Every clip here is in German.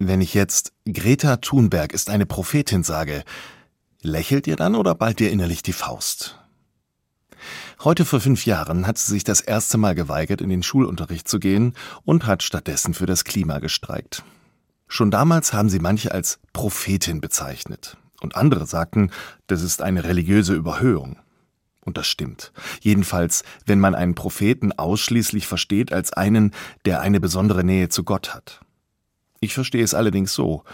Wenn ich jetzt Greta Thunberg ist eine Prophetin sage, lächelt ihr dann oder ballt ihr innerlich die Faust? Heute vor fünf Jahren hat sie sich das erste Mal geweigert, in den Schulunterricht zu gehen und hat stattdessen für das Klima gestreikt. Schon damals haben sie manche als Prophetin bezeichnet. Und andere sagten, das ist eine religiöse Überhöhung. Und das stimmt. Jedenfalls, wenn man einen Propheten ausschließlich versteht als einen, der eine besondere Nähe zu Gott hat. Ich verstehe es allerdings so.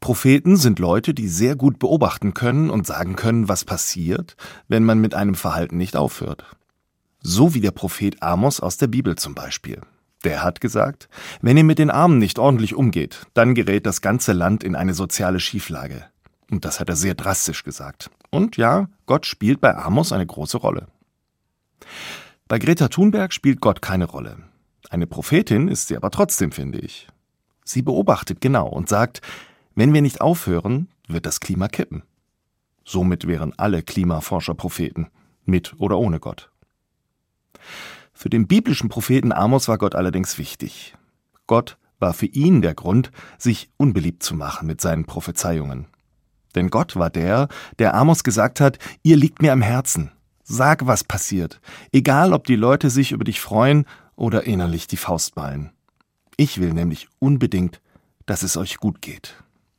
Propheten sind Leute, die sehr gut beobachten können und sagen können, was passiert, wenn man mit einem Verhalten nicht aufhört. So wie der Prophet Amos aus der Bibel zum Beispiel. Der hat gesagt, wenn ihr mit den Armen nicht ordentlich umgeht, dann gerät das ganze Land in eine soziale Schieflage. Und das hat er sehr drastisch gesagt. Und ja, Gott spielt bei Amos eine große Rolle. Bei Greta Thunberg spielt Gott keine Rolle. Eine Prophetin ist sie aber trotzdem, finde ich. Sie beobachtet genau und sagt, wenn wir nicht aufhören, wird das Klima kippen. Somit wären alle Klimaforscher Propheten, mit oder ohne Gott. Für den biblischen Propheten Amos war Gott allerdings wichtig. Gott war für ihn der Grund, sich unbeliebt zu machen mit seinen Prophezeiungen. Denn Gott war der, der Amos gesagt hat, ihr liegt mir am Herzen. Sag, was passiert, egal ob die Leute sich über dich freuen oder innerlich die Faust ballen. Ich will nämlich unbedingt, dass es euch gut geht.